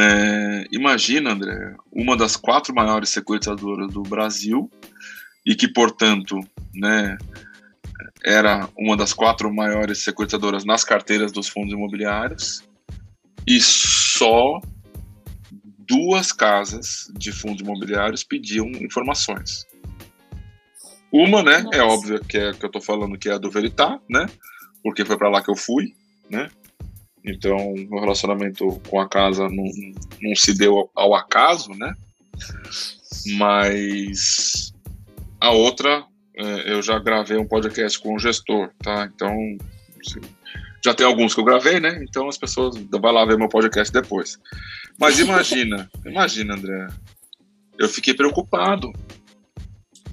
É, imagina, André, uma das quatro maiores securitizadoras do Brasil e que, portanto, né, era uma das quatro maiores securitizadoras nas carteiras dos fundos imobiliários e só duas casas de fundos imobiliários pediam informações. Uma, né, é Nossa. é óbvio que é que eu estou falando que é a do Veritá, né? porque foi para lá que eu fui, né? Então, meu relacionamento com a casa não, não se deu ao acaso, né? Mas a outra, é, eu já gravei um podcast com o gestor, tá? Então, já tem alguns que eu gravei, né? Então as pessoas vão lá ver meu podcast depois. Mas imagina, [LAUGHS] imagina, André. Eu fiquei preocupado.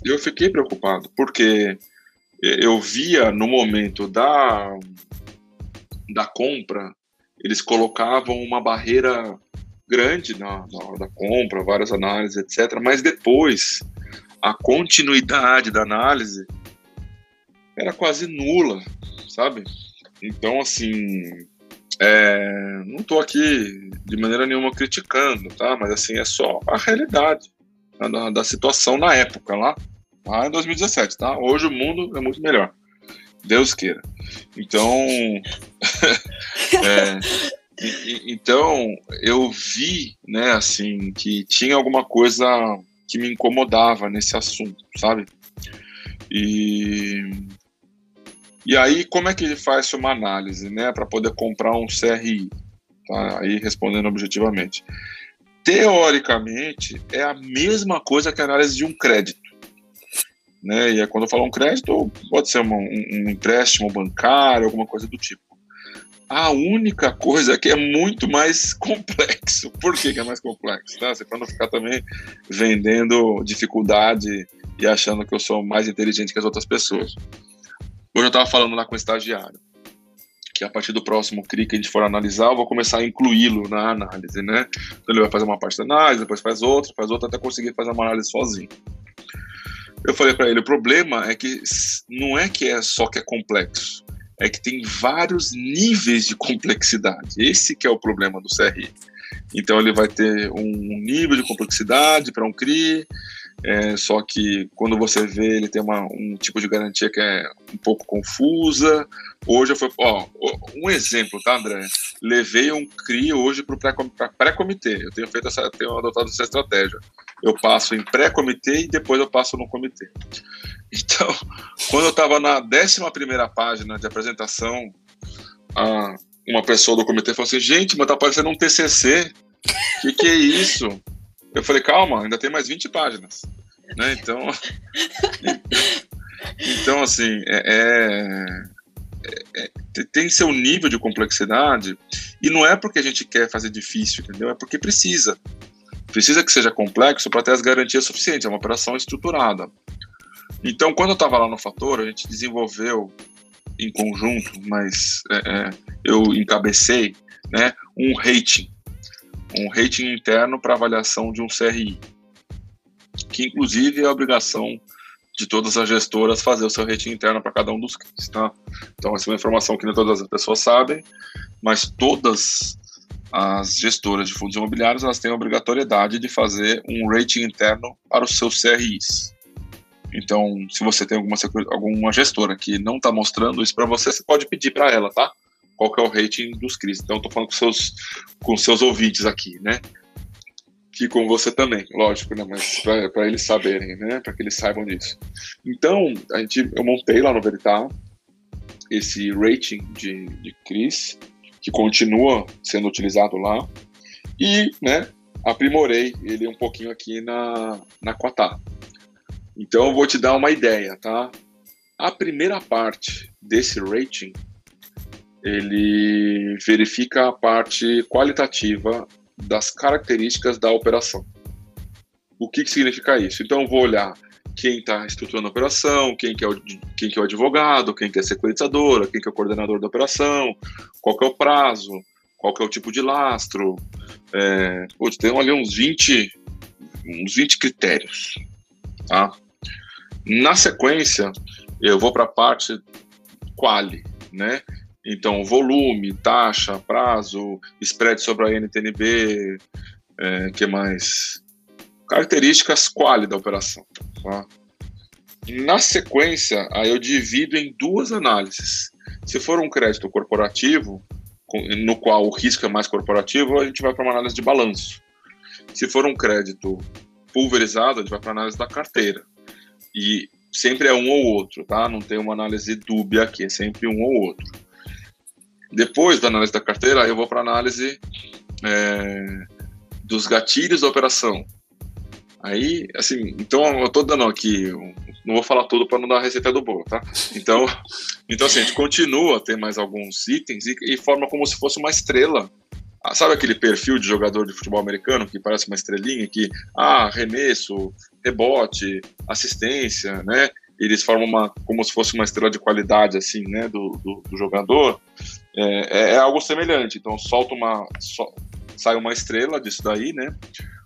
Eu fiquei preocupado, porque eu via no momento da, da compra, eles colocavam uma barreira grande na, na hora da compra, várias análises, etc. Mas depois, a continuidade da análise era quase nula, sabe? Então, assim, é, não estou aqui de maneira nenhuma criticando, tá? Mas, assim, é só a realidade né, da, da situação na época, lá, lá em 2017, tá? Hoje o mundo é muito melhor. Deus queira. Então, [LAUGHS] é, e, então eu vi, né, assim, que tinha alguma coisa que me incomodava nesse assunto, sabe? E e aí como é que ele faz uma análise, né, para poder comprar um CRI? Tá? Aí respondendo objetivamente. Teoricamente é a mesma coisa que a análise de um crédito. Né? E quando eu falo um crédito, pode ser um, um empréstimo bancário, alguma coisa do tipo. A única coisa que é muito mais [LAUGHS] complexo. Por que, que é mais complexo? Tá? Você para não ficar também vendendo dificuldade e achando que eu sou mais inteligente que as outras pessoas. Hoje eu estava falando lá com o estagiário que a partir do próximo CRI que a gente for analisar, eu vou começar a incluí-lo na análise, né? Então ele vai fazer uma parte da análise, depois faz outra, faz outra, até conseguir fazer uma análise sozinho. Eu falei para ele, o problema é que não é que é só que é complexo, é que tem vários níveis de complexidade. Esse que é o problema do CRI. Então ele vai ter um nível de complexidade para um CRI, é, só que quando você vê ele tem uma, um tipo de garantia que é um pouco confusa. Hoje eu fui, ó, um exemplo, tá, André? Levei um CRI hoje para o pré-comitê. Eu tenho feito essa, tenho adotado essa estratégia. Eu passo em pré-comitê e depois eu passo no comitê. Então, [LAUGHS] quando eu estava na 11 página de apresentação, a, uma pessoa do comitê falou assim: gente, mas tá parecendo um TCC. O que, que é isso? Eu falei: calma, ainda tem mais 20 páginas. Né? Então, [LAUGHS] então assim, é, é, é, tem seu nível de complexidade e não é porque a gente quer fazer difícil, entendeu? É porque precisa. Precisa que seja complexo para ter as garantias suficientes. É uma operação estruturada. Então, quando eu estava lá no Fator, a gente desenvolveu em conjunto, mas é, é, eu encabecei, né, um rating, um rating interno para avaliação de um CRI, que inclusive é a obrigação de todas as gestoras fazer o seu rating interno para cada um dos clientes, tá? Então, essa é uma informação que nem todas as pessoas sabem, mas todas as gestoras de fundos imobiliários elas têm a obrigatoriedade de fazer um rating interno para os seus CRIs. Então, se você tem alguma, alguma gestora que não está mostrando isso para você, você pode pedir para ela, tá? Qual que é o rating dos CRIs. Então, estou falando com seus, com seus ouvintes aqui, né? Que com você também, lógico, né? Mas para eles saberem, né? Para que eles saibam disso. Então, a gente, eu montei lá no Veritar esse rating de, de CRIs, que continua sendo utilizado lá, e, né? Aprimorei ele um pouquinho aqui na, na Quatá. Então eu vou te dar uma ideia, tá? A primeira parte desse rating, ele verifica a parte qualitativa das características da operação. O que, que significa isso? Então eu vou olhar quem está estruturando a operação, quem que, é o, quem que é o advogado, quem que é a securitizadora, quem que é o coordenador da operação, qual que é o prazo, qual que é o tipo de lastro. É, putz, tem ali uns 20, uns 20 critérios. Tá? Na sequência, eu vou para a parte quali, né? Então, volume, taxa, prazo, spread sobre a NTNB, é, que mais? Características quali da operação. Tá? Na sequência, aí eu divido em duas análises. Se for um crédito corporativo, no qual o risco é mais corporativo, a gente vai para uma análise de balanço. Se for um crédito pulverizado, a gente vai para análise da carteira. E sempre é um ou outro, tá? Não tem uma análise dúbia aqui, é sempre um ou outro. Depois da análise da carteira, eu vou para análise é, dos gatilhos da operação. Aí, assim, então eu tô dando aqui, não vou falar tudo para não dar a receita do bolo, tá? Então, [LAUGHS] então assim, a gente continua a ter mais alguns itens e, e forma como se fosse uma estrela ah, sabe aquele perfil de jogador de futebol americano que parece uma estrelinha que, ah, remesso, rebote, assistência, né? Eles formam uma, como se fosse uma estrela de qualidade, assim, né, do, do, do jogador. É, é, é, algo semelhante. Então, solta uma, sai uma estrela disso daí, né,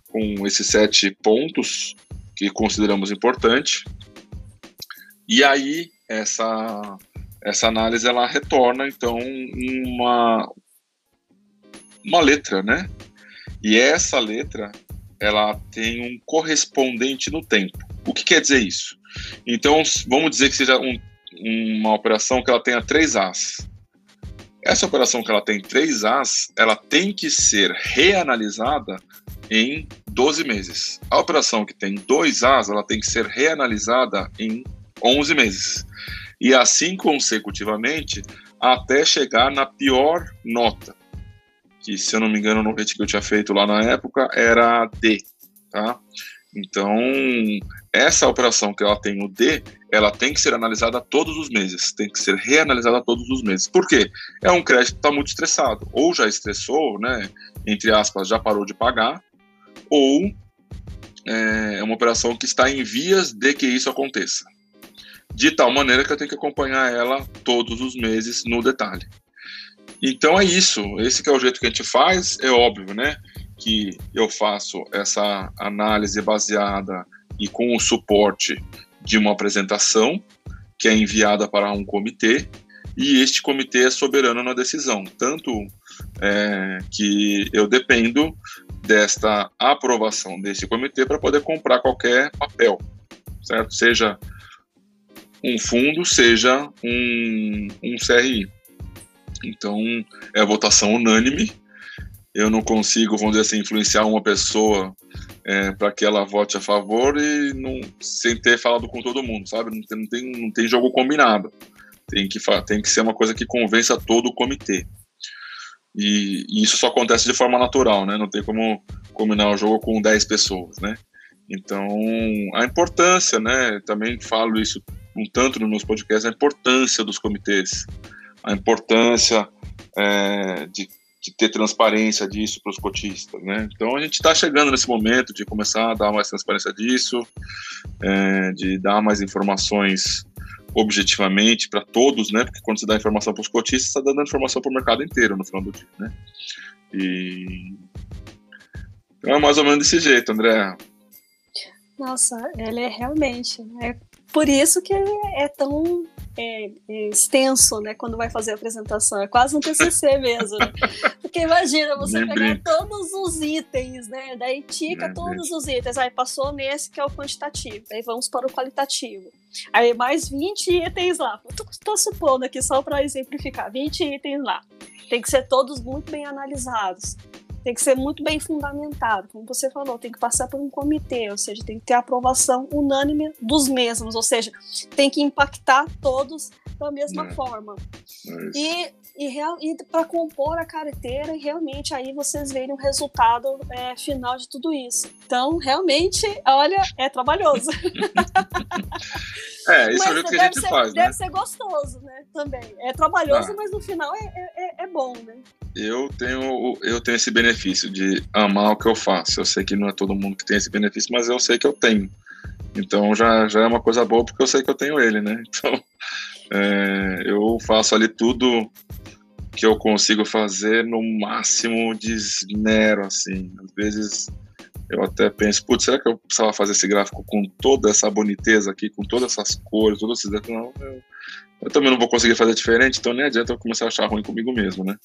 com esses sete pontos que consideramos importante. E aí, essa, essa análise, ela retorna, então, uma, uma letra, né? E essa letra ela tem um correspondente no tempo. O que quer dizer isso? Então, vamos dizer que seja um, uma operação que ela tenha três As. Essa operação que ela tem três As, ela tem que ser reanalisada em 12 meses. A operação que tem dois As, ela tem que ser reanalisada em 11 meses. E assim consecutivamente, até chegar na pior nota que se eu não me engano no rating que eu tinha feito lá na época era D, tá? Então, essa operação que ela tem o D, ela tem que ser analisada todos os meses, tem que ser reanalisada todos os meses. Por quê? É um crédito que está muito estressado, ou já estressou, né, entre aspas, já parou de pagar, ou é, é uma operação que está em vias de que isso aconteça. De tal maneira que eu tenho que acompanhar ela todos os meses no detalhe. Então é isso. Esse é o jeito que a gente faz. É óbvio, né? Que eu faço essa análise baseada e com o suporte de uma apresentação que é enviada para um comitê e este comitê é soberano na decisão. Tanto é, que eu dependo desta aprovação desse comitê para poder comprar qualquer papel, certo? Seja um fundo, seja um, um CRI. Então, é votação unânime. Eu não consigo, vamos dizer assim, influenciar uma pessoa é, para que ela vote a favor e não, sem ter falado com todo mundo, sabe? Não tem, não tem, não tem jogo combinado. Tem que, tem que ser uma coisa que convença todo o comitê. E, e, isso só acontece de forma natural, né? Não tem como combinar o jogo com 10 pessoas, né? Então, a importância, né? Também falo isso um tanto nos meus podcasts, a importância dos comitês a importância é, de, de, ter transparência disso para os cotistas, né? Então a gente está chegando nesse momento de começar a dar mais transparência disso, é, de dar mais informações objetivamente para todos, né? Porque quando você dá informação para os cotistas, está dando informação para o mercado inteiro no final do dia, né? E então é mais ou menos desse jeito, André. Nossa, ele é realmente, é por isso que é tão é, é extenso, né, quando vai fazer a apresentação. É quase um TCC mesmo, né? Porque imagina você Nem pegar todos os itens, né? Daí tica todos os itens. Aí passou nesse que é o quantitativo. Aí vamos para o qualitativo. Aí mais 20 itens lá. Estou supondo aqui só para exemplificar. 20 itens lá. Tem que ser todos muito bem analisados tem que ser muito bem fundamentado, como você falou, tem que passar por um comitê, ou seja, tem que ter aprovação unânime dos mesmos, ou seja, tem que impactar todos da mesma é. forma. É e e, e para compor a carteira realmente aí vocês verem o resultado é, final de tudo isso. Então, realmente, olha, é trabalhoso. é, [LAUGHS] isso é o jeito que a gente ser, faz, né? Deve ser gostoso, né? Também. É trabalhoso, ah. mas no final é, é, é, bom, né? Eu tenho, eu tenho esse benefício de amar o que eu faço. Eu sei que não é todo mundo que tem esse benefício, mas eu sei que eu tenho. Então já, já é uma coisa boa porque eu sei que eu tenho ele, né? [LAUGHS] Então é, eu faço ali tudo que eu consigo fazer no máximo de esmero, assim. Às vezes eu até penso, putz, será que eu precisava fazer esse gráfico com toda essa boniteza aqui, com todas essas cores, todos esses? Não, eu, eu, também não vou conseguir fazer diferente, então nem adianta eu começar a achar ruim comigo mesmo, né?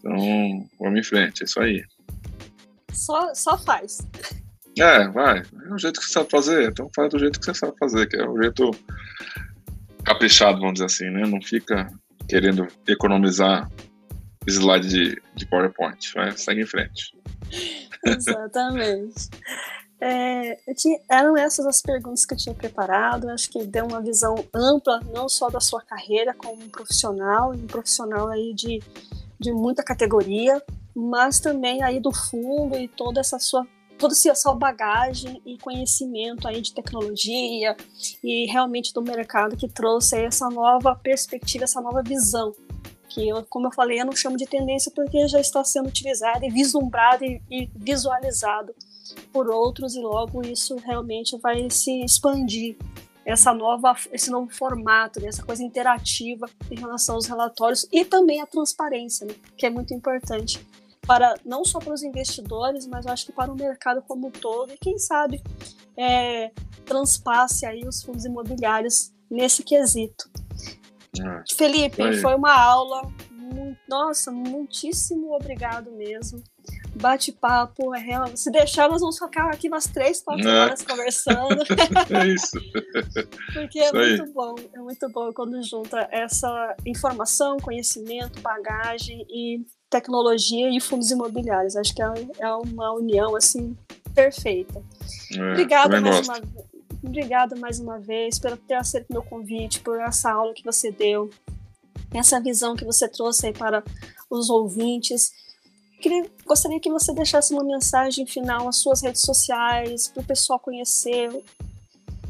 Então, vamos em frente, é isso aí. Só, só faz. É, vai. É o jeito que você sabe fazer, então faz do jeito que você sabe fazer, que é o jeito caprichado, vamos dizer assim, né? Não fica querendo economizar slide de, de PowerPoint. Vai, segue em frente. [LAUGHS] Exatamente. É, tinha, eram essas as perguntas que eu tinha preparado. Eu acho que deu uma visão ampla, não só da sua carreira como um profissional, um profissional aí de, de muita categoria, mas também aí do fundo e toda essa sua toda essa sua bagagem e conhecimento aí de tecnologia e realmente do mercado que trouxe essa nova perspectiva, essa nova visão que, eu, como eu falei, eu não chamo de tendência porque já está sendo utilizado e vislumbrado e, e visualizado por outros e logo isso realmente vai se expandir essa nova, esse novo formato, né, essa coisa interativa em relação aos relatórios e também a transparência, né, que é muito importante para não só para os investidores, mas eu acho que para o mercado como um todo e quem sabe é, transpasse aí os fundos imobiliários nesse quesito. Ah, Felipe, foi uma aula. Nossa, muitíssimo obrigado mesmo. Bate-papo, é real. Se deixar, nós vamos ficar aqui umas três, quatro é. horas conversando. [LAUGHS] é isso. Porque é isso é muito aí. bom, é muito bom quando junta essa informação, conhecimento, bagagem e tecnologia e fundos imobiliários. Acho que é, é uma união assim perfeita. É, Obrigada mais gosto. uma vez. Obrigada mais uma vez por ter aceito meu convite, por essa aula que você deu, essa visão que você trouxe aí para os ouvintes. Queria, gostaria que você deixasse uma mensagem final às suas redes sociais, para o pessoal conhecer.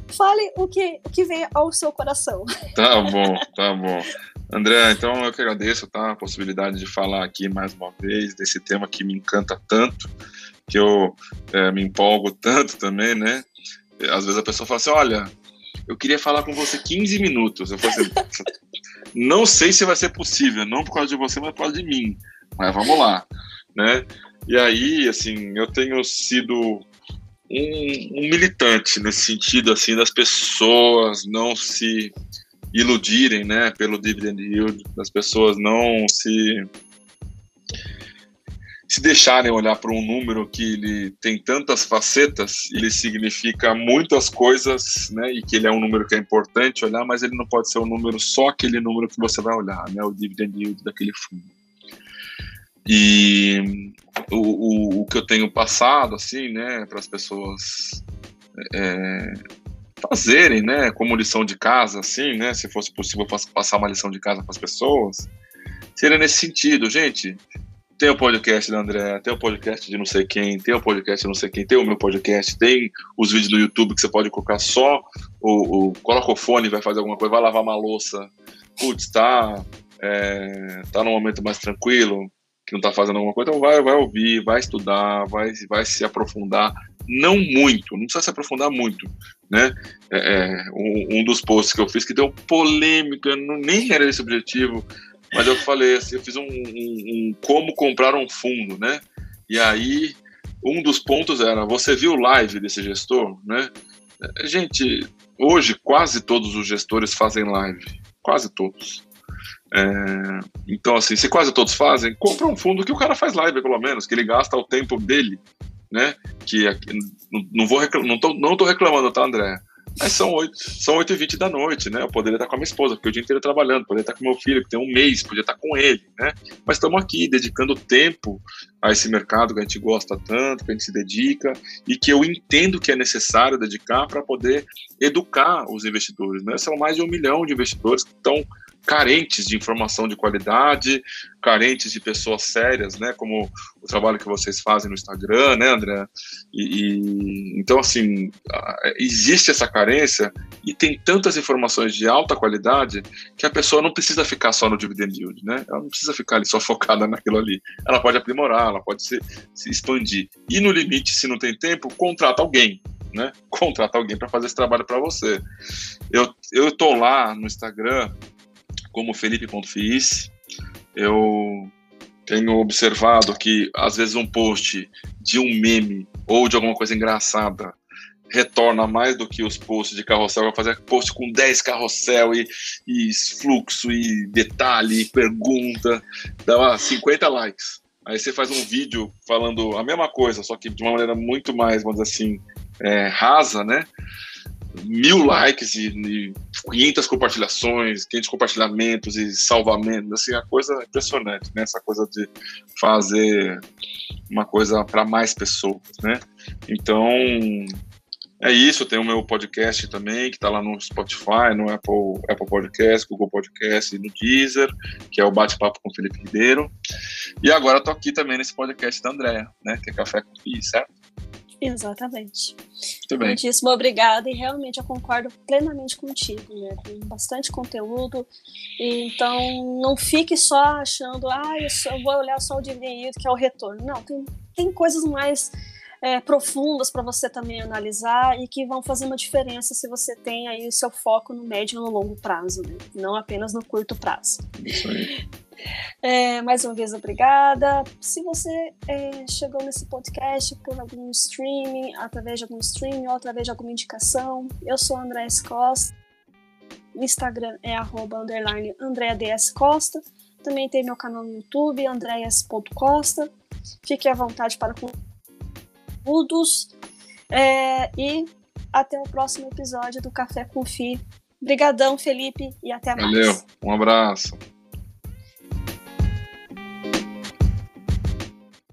Fale o que, o que vem ao seu coração. [LAUGHS] Tá bom, tá bom. André, então eu que agradeço tá, a possibilidade de falar aqui mais uma vez desse tema que me encanta tanto, que eu é, me empolgo tanto também, né? às vezes a pessoa fala assim: olha, eu queria falar com você 15 minutos. Eu falo assim, não sei se vai ser possível, não por causa de você, mas por causa de mim. Mas vamos lá, né? E aí, assim, eu tenho sido um, um militante nesse sentido, assim, das pessoas não se iludirem, né, pelo dividend yield, das pessoas não se se deixarem olhar para um número que ele tem tantas facetas, ele significa muitas coisas, né? E que ele é um número que é importante olhar, mas ele não pode ser um número só aquele número que você vai olhar, né? O dividend yield daquele fundo. E o, o, o que eu tenho passado, assim, né, para as pessoas é, fazerem, né, como lição de casa, assim, né, se fosse possível passar uma lição de casa para as pessoas, seria nesse sentido, gente tem o podcast da André, tem o podcast de não sei quem, tem o podcast de não sei quem, tem o meu podcast, tem os vídeos do YouTube que você pode colocar só o, o coloca o fone, vai fazer alguma coisa, vai lavar uma louça, putz, tá, é, tá num momento mais tranquilo, que não tá fazendo alguma coisa, então vai, vai ouvir, vai estudar, vai, vai se aprofundar, não muito, não precisa se aprofundar muito, né? É, é um, um, dos posts que eu fiz que deu polêmica, não, nem era esse objetivo, mas eu falei assim, eu fiz um, um, um, como comprar um fundo, né? E aí um dos pontos era, você viu live desse gestor, né? Gente, hoje quase todos os gestores fazem live, quase todos. É, então, assim, se quase todos fazem, compra um fundo que o cara faz live, pelo menos, que ele gasta o tempo dele, né? Que não, vou não tô, não tô reclamando, tá, André? Mas são 8, são 8 e 20 da noite, né? Eu poderia estar com a minha esposa, porque o dia inteiro trabalhando, poderia estar com meu filho, que tem um mês, poderia estar com ele, né? Mas estamos aqui dedicando tempo a esse mercado que a gente gosta tanto, que a gente se dedica e que eu entendo que é necessário dedicar para poder educar os investidores, né? São mais de um milhão de investidores que estão carentes de informação de qualidade, carentes de pessoas sérias, né, como o trabalho que vocês fazem no Instagram, né, André? E, e, então, assim, existe essa carência e tem tantas informações de alta qualidade que a pessoa não precisa ficar só no dividend yield, né? Ela não precisa ficar ali só [LAUGHS] focada naquilo ali. Ela pode aprimorar, ela pode se, se expandir. E no limite, se não tem tempo, contrata alguém, né? Contrata alguém para fazer esse trabalho para você. Eu eu tô lá no Instagram como Felipe.fiz. Eu tenho observado que, às vezes, um post de um meme ou de alguma coisa engraçada retorna mais do que os posts de carrossel. Eu fazer post com 10 carrossel e, e fluxo e detalhe e pergunta, dá 50 likes. Aí você faz um vídeo falando a mesma coisa, só que de uma maneira muito mais, vamos dizer assim, é, rasa, né? Mil likes e, e 500 compartilhações, 500 compartilhamentos e salvamentos, assim, a coisa é impressionante, né? Essa coisa de fazer uma coisa para mais pessoas, né? Então, é isso, tem o meu podcast também, que está lá no Spotify, no Apple, Apple Podcast, Google Podcast e no Deezer, que é o Bate-Papo com Felipe Ribeiro. E agora estou aqui também nesse podcast da Andréa, né, que é Café com Fi, certo? Exatamente. Muito bem. Muitíssimo obrigada e realmente eu concordo plenamente contigo, né? Tem bastante conteúdo, então não fique só achando, ah, eu, só, eu vou olhar só o dividendo que é o retorno. Não, tem, tem coisas mais é, profundas para você também analisar e que vão fazer uma diferença se você tem aí o seu foco no médio e no longo prazo, né? não apenas no curto prazo. Isso aí. É, mais uma vez, obrigada. Se você é, chegou nesse podcast por algum streaming, através de algum streaming ou através de alguma indicação, eu sou a Andréa Costa. O Instagram é arroba, Costa. Também tem meu canal no YouTube, andreas.costa. Fique à vontade para conteúdos. É, e até o próximo episódio do Café com Fi. Obrigadão, Felipe, e até mais. Valeu, um abraço.